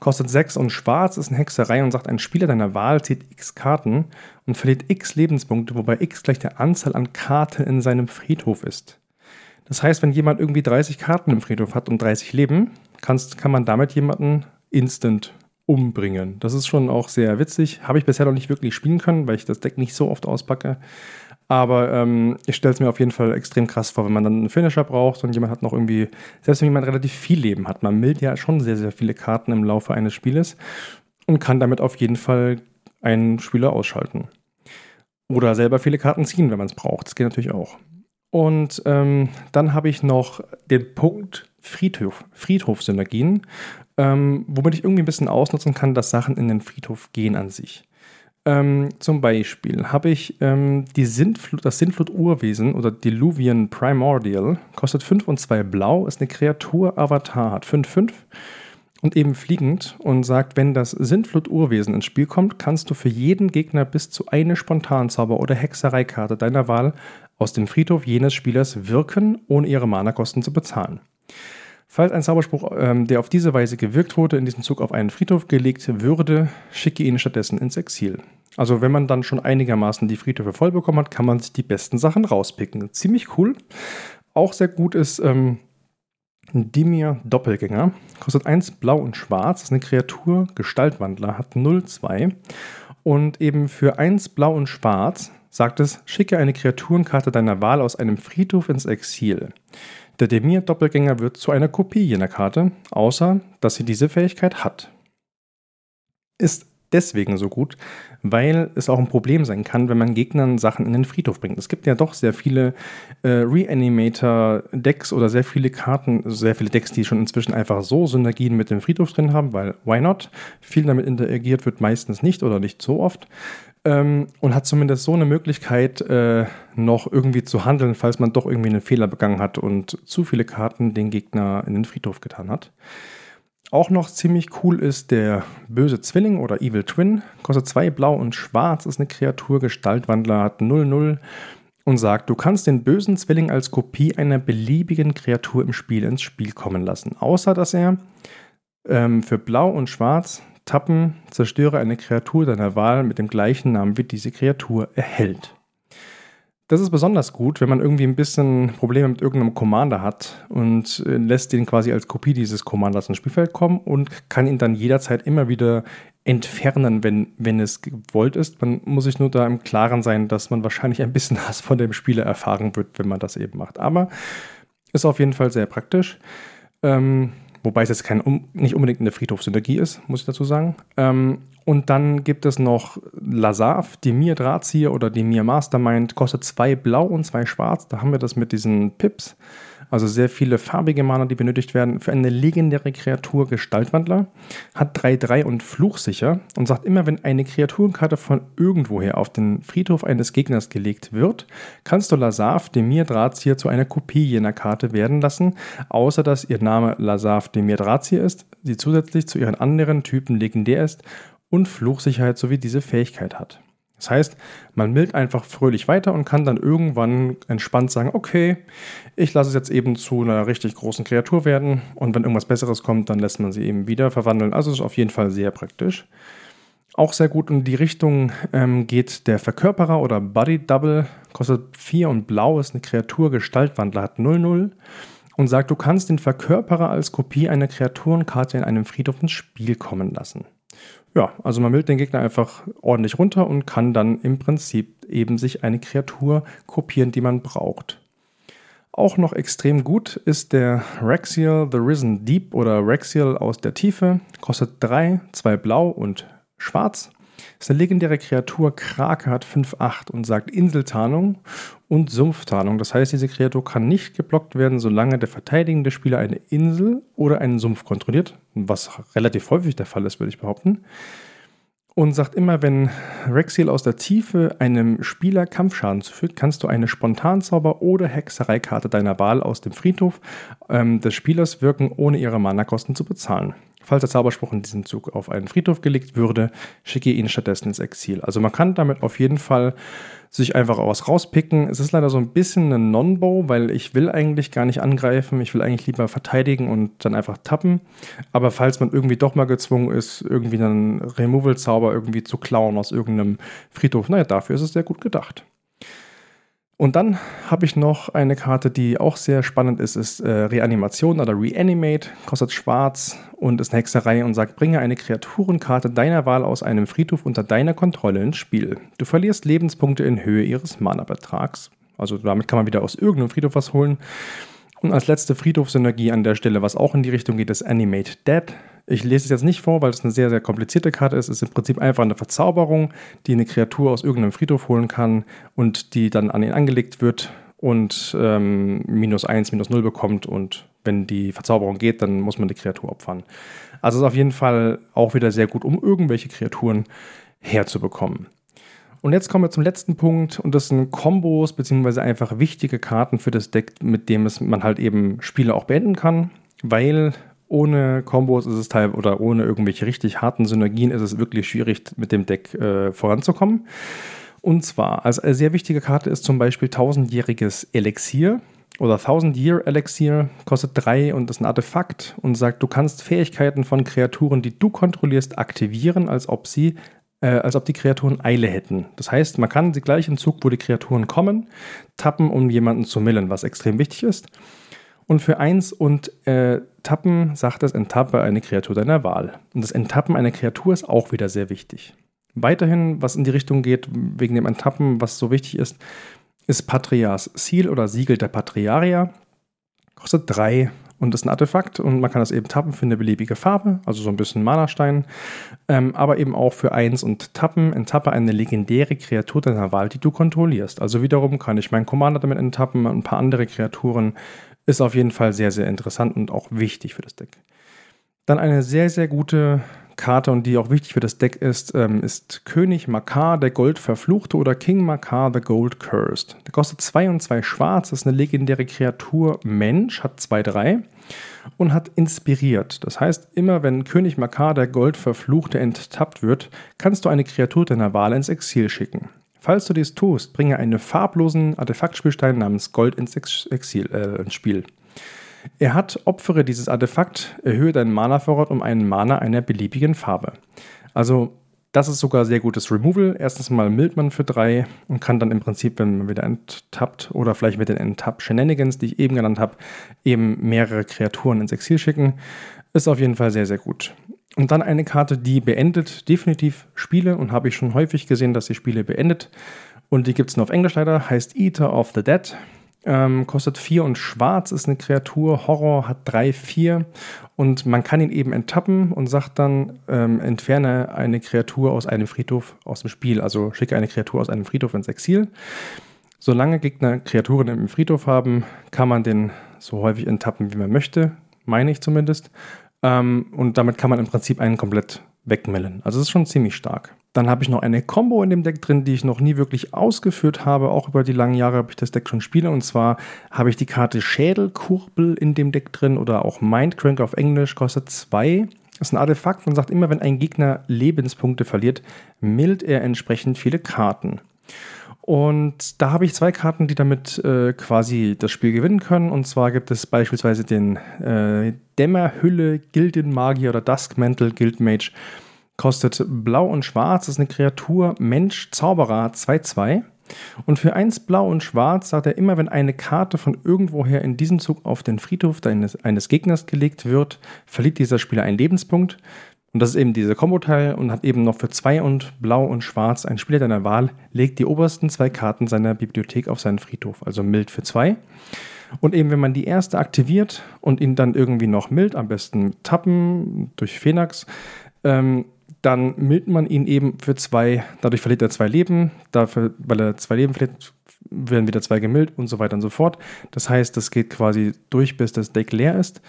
Kostet 6 und schwarz ist eine Hexerei und sagt, ein Spieler deiner Wahl zieht x Karten und verliert x Lebenspunkte, wobei x gleich der Anzahl an Karten in seinem Friedhof ist. Das heißt, wenn jemand irgendwie 30 Karten im Friedhof hat und 30 Leben, kannst, kann man damit jemanden instant umbringen. Das ist schon auch sehr witzig. Habe ich bisher noch nicht wirklich spielen können, weil ich das Deck nicht so oft auspacke. Aber ähm, ich stelle es mir auf jeden Fall extrem krass vor, wenn man dann einen Finisher braucht und jemand hat noch irgendwie, selbst wenn jemand relativ viel Leben hat, man mildt ja schon sehr, sehr viele Karten im Laufe eines Spieles und kann damit auf jeden Fall einen Spieler ausschalten. Oder selber viele Karten ziehen, wenn man es braucht. Das geht natürlich auch. Und ähm, dann habe ich noch den Punkt Friedhof, Friedhofsynergien, ähm, womit ich irgendwie ein bisschen ausnutzen kann, dass Sachen in den Friedhof gehen an sich. Ähm, zum Beispiel habe ich ähm, die Sintflut, das Sintflut-Urwesen oder Diluvian Primordial, kostet 5 und 2 blau, ist eine Kreatur-Avatar, hat 5, 5 und eben fliegend und sagt, wenn das Sintflut-Urwesen ins Spiel kommt, kannst du für jeden Gegner bis zu eine Spontanzauber- oder Hexereikarte deiner Wahl aus dem Friedhof jenes Spielers wirken, ohne ihre Mana-Kosten zu bezahlen. Falls ein Zauberspruch, ähm, der auf diese Weise gewirkt wurde, in diesem Zug auf einen Friedhof gelegt würde, schicke ihn stattdessen ins Exil. Also wenn man dann schon einigermaßen die Friedhöfe voll bekommen hat, kann man sich die besten Sachen rauspicken. Ziemlich cool. Auch sehr gut ist ähm, Dimir Doppelgänger. Kostet 1 blau und schwarz. Ist eine Kreatur, Gestaltwandler, hat 0,2. Und eben für 1 blau und schwarz sagt es, schicke eine Kreaturenkarte deiner Wahl aus einem Friedhof ins Exil. Der Demir-Doppelgänger wird zu einer Kopie jener Karte, außer dass sie diese Fähigkeit hat. Ist deswegen so gut, weil es auch ein Problem sein kann, wenn man Gegnern Sachen in den Friedhof bringt. Es gibt ja doch sehr viele äh, Reanimator-Decks oder sehr viele Karten, sehr viele Decks, die schon inzwischen einfach so Synergien mit dem Friedhof drin haben, weil why not? Viel damit interagiert wird meistens nicht oder nicht so oft. Ähm, und hat zumindest so eine Möglichkeit, äh, noch irgendwie zu handeln, falls man doch irgendwie einen Fehler begangen hat und zu viele Karten den Gegner in den Friedhof getan hat. Auch noch ziemlich cool ist der böse Zwilling oder Evil Twin. Kostet 2 blau und schwarz, ist eine Kreatur, Gestaltwandler, hat 0-0 und sagt, du kannst den bösen Zwilling als Kopie einer beliebigen Kreatur im Spiel ins Spiel kommen lassen. Außer dass er ähm, für blau und schwarz tappen, zerstöre eine Kreatur deiner Wahl mit dem gleichen Namen wie diese Kreatur erhält. Das ist besonders gut, wenn man irgendwie ein bisschen Probleme mit irgendeinem Commander hat und äh, lässt den quasi als Kopie dieses Commanders ins Spielfeld kommen und kann ihn dann jederzeit immer wieder entfernen, wenn, wenn es gewollt ist. Man muss sich nur da im Klaren sein, dass man wahrscheinlich ein bisschen Hass von dem Spieler erfahren wird, wenn man das eben macht. Aber ist auf jeden Fall sehr praktisch. Ähm, wobei es jetzt kein, nicht unbedingt eine Friedhofsynergie ist, muss ich dazu sagen. Ähm, und dann gibt es noch Lasav, Demir Drahtzieher oder Demir Mastermind, kostet zwei blau und zwei schwarz. Da haben wir das mit diesen Pips. Also sehr viele farbige Mana, die benötigt werden für eine legendäre Kreatur Gestaltwandler. Hat 3-3 und fluchsicher und sagt immer, wenn eine Kreaturenkarte von irgendwoher auf den Friedhof eines Gegners gelegt wird, kannst du Lasav, Demir Drahtzieher zu einer Kopie jener Karte werden lassen, außer dass ihr Name Lasav Demir Drahtzieher ist, sie zusätzlich zu ihren anderen Typen legendär ist und Fluchsicherheit sowie diese Fähigkeit hat. Das heißt, man mildt einfach fröhlich weiter und kann dann irgendwann entspannt sagen, okay, ich lasse es jetzt eben zu einer richtig großen Kreatur werden und wenn irgendwas Besseres kommt, dann lässt man sie eben wieder verwandeln. Also ist auf jeden Fall sehr praktisch. Auch sehr gut in die Richtung ähm, geht der Verkörperer oder Body Double, kostet 4 und blau, ist eine Kreatur, Gestaltwandler, hat 0-0 und sagt, du kannst den Verkörperer als Kopie einer Kreaturenkarte in einem Friedhof ins Spiel kommen lassen. Ja, also man mildt den Gegner einfach ordentlich runter und kann dann im Prinzip eben sich eine Kreatur kopieren, die man braucht. Auch noch extrem gut ist der Rexiel The Risen Deep oder Rexiel aus der Tiefe. Kostet 3, 2 blau und schwarz. Ist eine legendäre Kreatur. Krake hat 5-8 und sagt Inseltarnung und Sumpftarnung. Das heißt, diese Kreatur kann nicht geblockt werden, solange der verteidigende Spieler eine Insel oder einen Sumpf kontrolliert, was relativ häufig der Fall ist, würde ich behaupten. Und sagt immer, wenn Rexiel aus der Tiefe einem Spieler Kampfschaden zufügt, kannst du eine Spontanzauber- oder Hexereikarte deiner Wahl aus dem Friedhof ähm, des Spielers wirken, ohne ihre Mana-Kosten zu bezahlen. Falls der Zauberspruch in diesem Zug auf einen Friedhof gelegt würde, schicke ihn stattdessen ins Exil. Also man kann damit auf jeden Fall sich einfach was rauspicken. Es ist leider so ein bisschen ein Non-Bow, weil ich will eigentlich gar nicht angreifen. Ich will eigentlich lieber verteidigen und dann einfach tappen. Aber falls man irgendwie doch mal gezwungen ist, irgendwie einen Removal-Zauber irgendwie zu klauen aus irgendeinem Friedhof, naja, dafür ist es sehr gut gedacht. Und dann habe ich noch eine Karte, die auch sehr spannend ist, ist äh, Reanimation oder Reanimate, kostet schwarz und ist eine Hexerei und sagt, bringe eine Kreaturenkarte deiner Wahl aus einem Friedhof unter deiner Kontrolle ins Spiel. Du verlierst Lebenspunkte in Höhe ihres Mana-Betrags. Also damit kann man wieder aus irgendeinem Friedhof was holen. Und als letzte Friedhofsynergie an der Stelle, was auch in die Richtung geht, ist Animate Dead. Ich lese es jetzt nicht vor, weil es eine sehr, sehr komplizierte Karte ist. Es ist im Prinzip einfach eine Verzauberung, die eine Kreatur aus irgendeinem Friedhof holen kann und die dann an ihn angelegt wird und ähm, minus 1, minus 0 bekommt. Und wenn die Verzauberung geht, dann muss man die Kreatur opfern. Also ist auf jeden Fall auch wieder sehr gut, um irgendwelche Kreaturen herzubekommen. Und jetzt kommen wir zum letzten Punkt und das sind Kombos beziehungsweise einfach wichtige Karten für das Deck, mit dem es man halt eben Spiele auch beenden kann, weil ohne Kombos ist es teil oder ohne irgendwelche richtig harten Synergien ist es wirklich schwierig, mit dem Deck äh, voranzukommen. Und zwar, als eine sehr wichtige Karte ist zum Beispiel tausendjähriges Elixier oder Thousand Year Elixier, kostet 3 und ist ein Artefakt und sagt, du kannst Fähigkeiten von Kreaturen, die du kontrollierst, aktivieren, als ob sie äh, als ob die Kreaturen Eile hätten. Das heißt, man kann sie gleich im Zug, wo die Kreaturen kommen, tappen, um jemanden zu millen, was extrem wichtig ist. Und für eins und äh, Tappen sagt es, enttappe eine Kreatur deiner Wahl. Und das Enttappen einer Kreatur ist auch wieder sehr wichtig. Weiterhin, was in die Richtung geht, wegen dem Enttappen, was so wichtig ist, ist Patrias Seal oder Siegel der Patriaria. Kostet drei und ist ein Artefakt und man kann das eben tappen für eine beliebige Farbe, also so ein bisschen Mana-Stein, ähm, aber eben auch für eins und tappen. Enttappe eine legendäre Kreatur deiner Wahl, die du kontrollierst. Also wiederum kann ich meinen Commander damit enttappen, ein paar andere Kreaturen. Ist auf jeden Fall sehr, sehr interessant und auch wichtig für das Deck. Dann eine sehr, sehr gute Karte und die auch wichtig für das Deck ist, ähm, ist König Makar, der Gold Verfluchte oder King Makar, the Gold Cursed. Der kostet 2 und 2 schwarz, ist eine legendäre Kreatur Mensch, hat 2-3 und hat inspiriert. Das heißt, immer wenn König Makar, der Gold Verfluchte, enttappt wird, kannst du eine Kreatur deiner Wahl ins Exil schicken. Falls du dies tust, bringe einen farblosen Artefaktspielstein namens Gold ins Exil äh, Spiel. Er hat opfere dieses Artefakt, erhöhe deinen Mana-Vorrat um einen Mana einer beliebigen Farbe. Also das ist sogar sehr gutes Removal. Erstens mal mild man für drei und kann dann im Prinzip, wenn man wieder enttappt oder vielleicht mit den Enttapp-Shenanigans, die ich eben genannt habe, eben mehrere Kreaturen ins Exil schicken. Ist auf jeden Fall sehr, sehr gut. Und dann eine Karte, die beendet definitiv Spiele und habe ich schon häufig gesehen, dass sie Spiele beendet. Und die gibt es nur auf Englisch leider, heißt Eater of the Dead. Ähm, kostet 4 und schwarz, ist eine Kreatur, Horror hat 3, 4 und man kann ihn eben enttappen und sagt dann, ähm, entferne eine Kreatur aus einem Friedhof aus dem Spiel, also schicke eine Kreatur aus einem Friedhof ins Exil. Solange Gegner Kreaturen im Friedhof haben, kann man den so häufig enttappen, wie man möchte, meine ich zumindest. Ähm, und damit kann man im Prinzip einen komplett wegmellen. Also es ist schon ziemlich stark. Dann habe ich noch eine Combo in dem Deck drin, die ich noch nie wirklich ausgeführt habe. Auch über die langen Jahre habe ich das Deck schon spiele. Und zwar habe ich die Karte Schädelkurbel in dem Deck drin oder auch Mindcrank auf Englisch, kostet zwei. Das ist ein Artefakt und sagt immer, wenn ein Gegner Lebenspunkte verliert, mild er entsprechend viele Karten. Und da habe ich zwei Karten, die damit äh, quasi das Spiel gewinnen können. Und zwar gibt es beispielsweise den äh, Dämmerhülle Gildenmagier oder Duskmantle Guildmage. Kostet blau und schwarz, ist eine Kreatur, Mensch, Zauberer, 2-2. Und für 1 blau und schwarz sagt er immer, wenn eine Karte von irgendwoher in diesem Zug auf den Friedhof eines, eines Gegners gelegt wird, verliert dieser Spieler einen Lebenspunkt. Und das ist eben dieser Kombo-Teil und hat eben noch für 2 und blau und schwarz ein Spieler deiner Wahl, legt die obersten zwei Karten seiner Bibliothek auf seinen Friedhof, also mild für 2. Und eben, wenn man die erste aktiviert und ihn dann irgendwie noch mild, am besten tappen durch Phoenix, ähm, dann mild man ihn eben für zwei, dadurch verliert er zwei Leben, dafür, weil er zwei Leben verliert, werden wieder zwei gemildt und so weiter und so fort. Das heißt, das geht quasi durch, bis das Deck leer ist.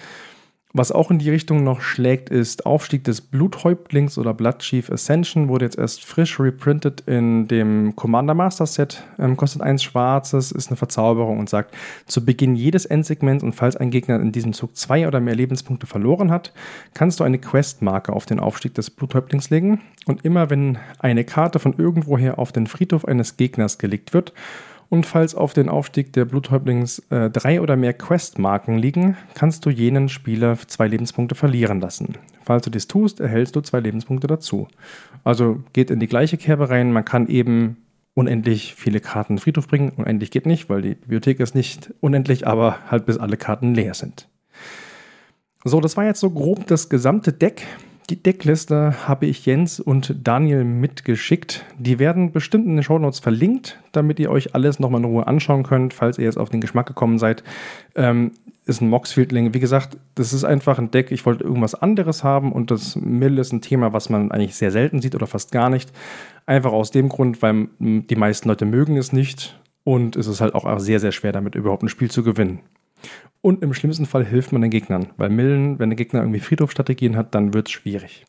Was auch in die Richtung noch schlägt, ist Aufstieg des Bluthäuptlings oder Blood Chief Ascension. Wurde jetzt erst frisch reprintet in dem Commander Master Set. Ähm, kostet eins schwarzes, ist eine Verzauberung und sagt, zu Beginn jedes Endsegments und falls ein Gegner in diesem Zug zwei oder mehr Lebenspunkte verloren hat, kannst du eine Questmarke auf den Aufstieg des Bluthäuptlings legen. Und immer wenn eine Karte von irgendwoher auf den Friedhof eines Gegners gelegt wird, und falls auf den Aufstieg der Bluthäuptlings äh, drei oder mehr Questmarken liegen, kannst du jenen Spieler zwei Lebenspunkte verlieren lassen. Falls du dies tust, erhältst du zwei Lebenspunkte dazu. Also geht in die gleiche Kerbe rein. Man kann eben unendlich viele Karten in den Friedhof bringen. Unendlich geht nicht, weil die Bibliothek ist nicht unendlich, aber halt bis alle Karten leer sind. So, das war jetzt so grob das gesamte Deck. Die Deckliste habe ich Jens und Daniel mitgeschickt. Die werden bestimmt in den Shownotes verlinkt, damit ihr euch alles nochmal in Ruhe anschauen könnt, falls ihr jetzt auf den Geschmack gekommen seid. Ähm, ist ein Moxfieldling. Wie gesagt, das ist einfach ein Deck. Ich wollte irgendwas anderes haben und das Mill ist ein Thema, was man eigentlich sehr selten sieht oder fast gar nicht. Einfach aus dem Grund, weil die meisten Leute mögen es nicht und es ist halt auch sehr, sehr schwer, damit überhaupt ein Spiel zu gewinnen. Und im schlimmsten Fall hilft man den Gegnern, weil Millen, wenn der Gegner irgendwie Friedhofstrategien hat, dann wird es schwierig.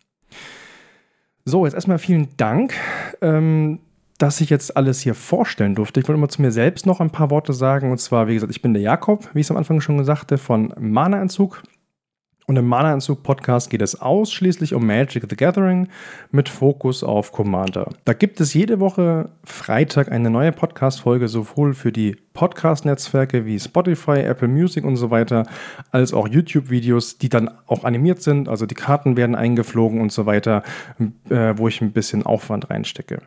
So, jetzt erstmal vielen Dank, ähm, dass ich jetzt alles hier vorstellen durfte. Ich wollte immer zu mir selbst noch ein paar Worte sagen. Und zwar, wie gesagt, ich bin der Jakob, wie ich es am Anfang schon gesagt habe, von Mana-Entzug. Und im Mana-Entzug-Podcast geht es ausschließlich um Magic the Gathering mit Fokus auf Commander. Da gibt es jede Woche Freitag eine neue Podcast-Folge, sowohl für die Podcast-Netzwerke wie Spotify, Apple Music und so weiter, als auch YouTube-Videos, die dann auch animiert sind. Also die Karten werden eingeflogen und so weiter, äh, wo ich ein bisschen Aufwand reinstecke.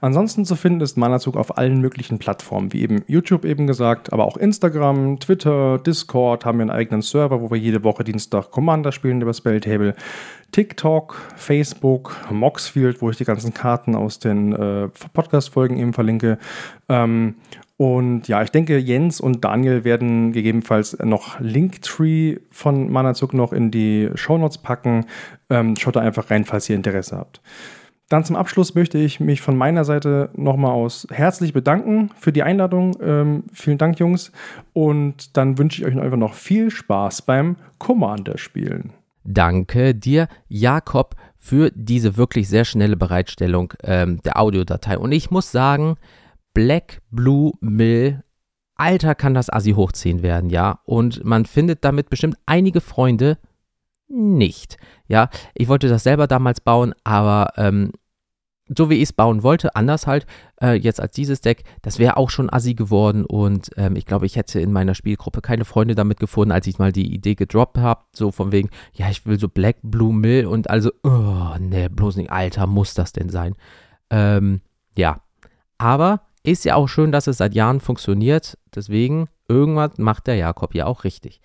Ansonsten zu finden ist Manazug auf allen möglichen Plattformen, wie eben YouTube eben gesagt, aber auch Instagram, Twitter, Discord haben wir einen eigenen Server, wo wir jede Woche Dienstag Commander spielen über Spelltable. TikTok, Facebook, Moxfield, wo ich die ganzen Karten aus den äh, Podcast-Folgen eben verlinke. Ähm, und ja, ich denke, Jens und Daniel werden gegebenenfalls noch Linktree von Manazug noch in die Shownotes packen. Ähm, schaut da einfach rein, falls ihr Interesse habt. Dann zum Abschluss möchte ich mich von meiner Seite nochmal aus herzlich bedanken für die Einladung. Ähm, vielen Dank, Jungs. Und dann wünsche ich euch einfach noch viel Spaß beim Commander-Spielen. Danke dir, Jakob, für diese wirklich sehr schnelle Bereitstellung ähm, der Audiodatei. Und ich muss sagen, Black Blue Mill, Alter, kann das Assi hochziehen werden, ja. Und man findet damit bestimmt einige Freunde, nicht. Ja, ich wollte das selber damals bauen, aber ähm, so wie ich es bauen wollte, anders halt, äh, jetzt als dieses Deck, das wäre auch schon assi geworden und ähm, ich glaube, ich hätte in meiner Spielgruppe keine Freunde damit gefunden, als ich mal die Idee gedroppt habe, so von wegen, ja, ich will so Black Blue Mill und also, oh, ne, bloß nicht, Alter, muss das denn sein? Ähm, ja, aber ist ja auch schön, dass es seit Jahren funktioniert, deswegen, irgendwas macht der Jakob ja auch richtig.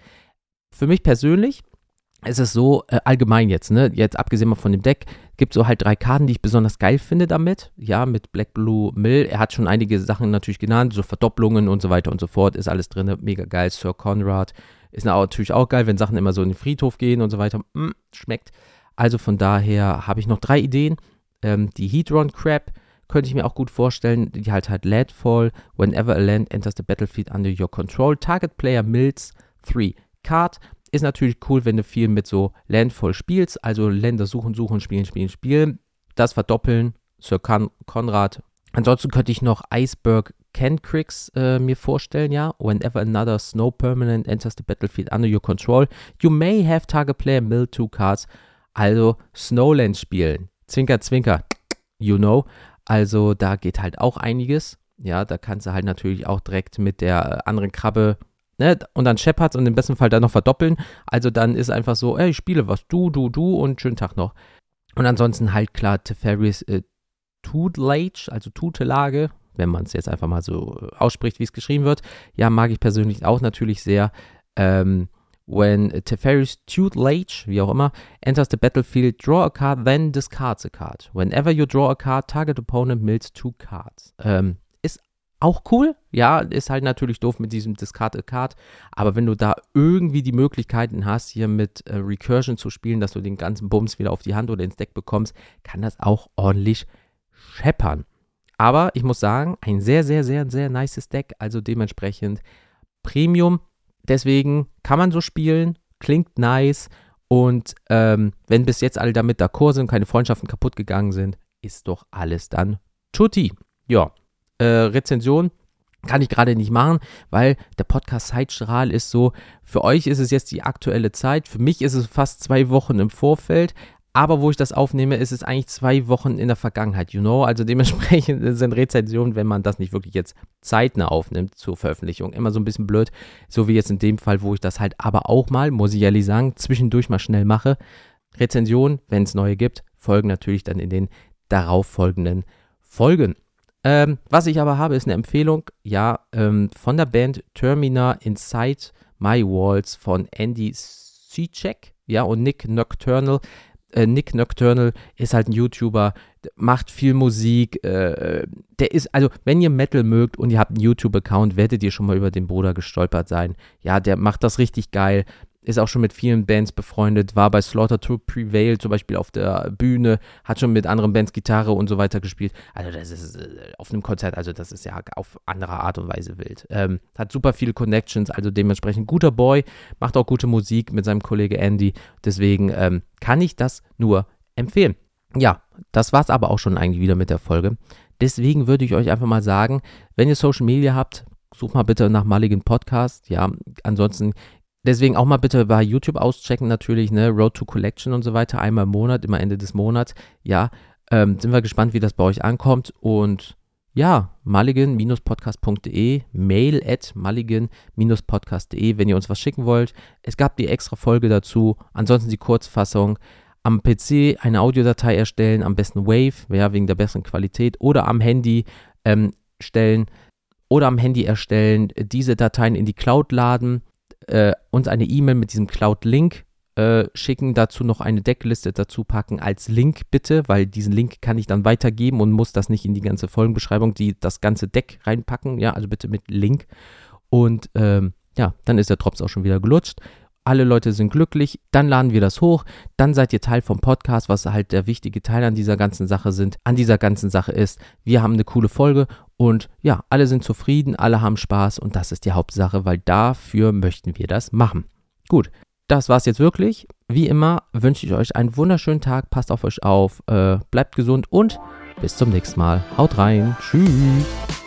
Für mich persönlich es ist so, äh, allgemein jetzt, ne, jetzt abgesehen mal von dem Deck, gibt es so halt drei Karten, die ich besonders geil finde damit. Ja, mit Black Blue Mill. Er hat schon einige Sachen natürlich genannt, so Verdopplungen und so weiter und so fort, ist alles drin, mega geil. Sir Conrad ist natürlich auch geil, wenn Sachen immer so in den Friedhof gehen und so weiter. Mm, schmeckt. Also von daher habe ich noch drei Ideen. Ähm, die Hedron Crab könnte ich mir auch gut vorstellen, die halt halt Landfall, whenever a land enters the battlefield under your control, target player mills 3 card ist natürlich cool, wenn du viel mit so Landfall spielst, also Länder suchen, suchen, spielen, spielen, spielen. Das verdoppeln, Sir Con Conrad. Ansonsten könnte ich noch Iceberg Cancrix äh, mir vorstellen, ja. Whenever another snow permanent enters the battlefield under your control, you may have target player mill two cards. Also Snowland spielen. Zwinker, zwinker. You know. Also da geht halt auch einiges. Ja, da kannst du halt natürlich auch direkt mit der anderen Krabbe Ne? Und dann Shepherds und im besten Fall dann noch verdoppeln. Also dann ist einfach so, ey, ich spiele was, du, du, du und schönen Tag noch. Und ansonsten halt klar Teferis äh, Tutelage, also Tutelage, wenn man es jetzt einfach mal so äh, ausspricht, wie es geschrieben wird. Ja, mag ich persönlich auch natürlich sehr. Ähm, when Teferi's Tutelage, wie auch immer, enters the battlefield, draw a card, then discards a card. Whenever you draw a card, target opponent mills two cards. Ähm, auch cool. Ja, ist halt natürlich doof mit diesem Discard a Card. Aber wenn du da irgendwie die Möglichkeiten hast, hier mit äh, Recursion zu spielen, dass du den ganzen Bums wieder auf die Hand oder ins Deck bekommst, kann das auch ordentlich scheppern. Aber ich muss sagen, ein sehr, sehr, sehr, sehr nices Deck. Also dementsprechend Premium. Deswegen kann man so spielen. Klingt nice. Und ähm, wenn bis jetzt alle damit d'accord sind, keine Freundschaften kaputt gegangen sind, ist doch alles dann tutti. Ja, äh, Rezension kann ich gerade nicht machen, weil der Podcast Zeitstrahl ist so, für euch ist es jetzt die aktuelle Zeit, für mich ist es fast zwei Wochen im Vorfeld, aber wo ich das aufnehme, ist es eigentlich zwei Wochen in der Vergangenheit, you know? Also dementsprechend sind Rezensionen, wenn man das nicht wirklich jetzt zeitnah aufnimmt zur Veröffentlichung, immer so ein bisschen blöd, so wie jetzt in dem Fall, wo ich das halt aber auch mal, muss ich ehrlich sagen, zwischendurch mal schnell mache. Rezensionen, wenn es neue gibt, folgen natürlich dann in den darauffolgenden Folgen. Ähm, was ich aber habe, ist eine Empfehlung, ja, ähm, von der Band Termina Inside My Walls von Andy Cicek, ja, und Nick Nocturnal. Äh, Nick Nocturnal ist halt ein YouTuber, macht viel Musik. Äh, der ist, also, wenn ihr Metal mögt und ihr habt einen YouTube-Account, werdet ihr schon mal über den Bruder gestolpert sein. Ja, der macht das richtig geil ist auch schon mit vielen Bands befreundet, war bei Slaughter to Prevail zum Beispiel auf der Bühne, hat schon mit anderen Bands Gitarre und so weiter gespielt. Also das ist äh, auf einem Konzert, also das ist ja auf andere Art und Weise wild. Ähm, hat super viele Connections, also dementsprechend guter Boy, macht auch gute Musik mit seinem Kollege Andy. Deswegen ähm, kann ich das nur empfehlen. Ja, das war's aber auch schon eigentlich wieder mit der Folge. Deswegen würde ich euch einfach mal sagen, wenn ihr Social Media habt, sucht mal bitte nach Mulligan Podcast. Ja, ansonsten Deswegen auch mal bitte bei YouTube auschecken, natürlich, ne? Road to Collection und so weiter, einmal im Monat, immer Ende des Monats. Ja, ähm, sind wir gespannt, wie das bei euch ankommt. Und ja, mulligan-podcast.de, mail at mulligan-podcast.de, wenn ihr uns was schicken wollt. Es gab die extra Folge dazu, ansonsten die Kurzfassung. am PC eine Audiodatei erstellen, am besten Wave, ja, wegen der besseren Qualität, oder am Handy ähm, stellen oder am Handy erstellen, diese Dateien in die Cloud laden, äh, uns eine E-Mail mit diesem Cloud-Link äh, schicken, dazu noch eine Deckliste dazu packen als Link bitte, weil diesen Link kann ich dann weitergeben und muss das nicht in die ganze Folgenbeschreibung, die das ganze Deck reinpacken, ja, also bitte mit Link. Und ähm, ja, dann ist der Drops auch schon wieder gelutscht. Alle Leute sind glücklich, dann laden wir das hoch, dann seid ihr Teil vom Podcast, was halt der wichtige Teil an dieser ganzen Sache sind, an dieser ganzen Sache ist. Wir haben eine coole Folge und ja, alle sind zufrieden, alle haben Spaß und das ist die Hauptsache, weil dafür möchten wir das machen. Gut, das war's jetzt wirklich. Wie immer wünsche ich euch einen wunderschönen Tag, passt auf euch auf, äh, bleibt gesund und bis zum nächsten Mal. Haut rein, tschüss.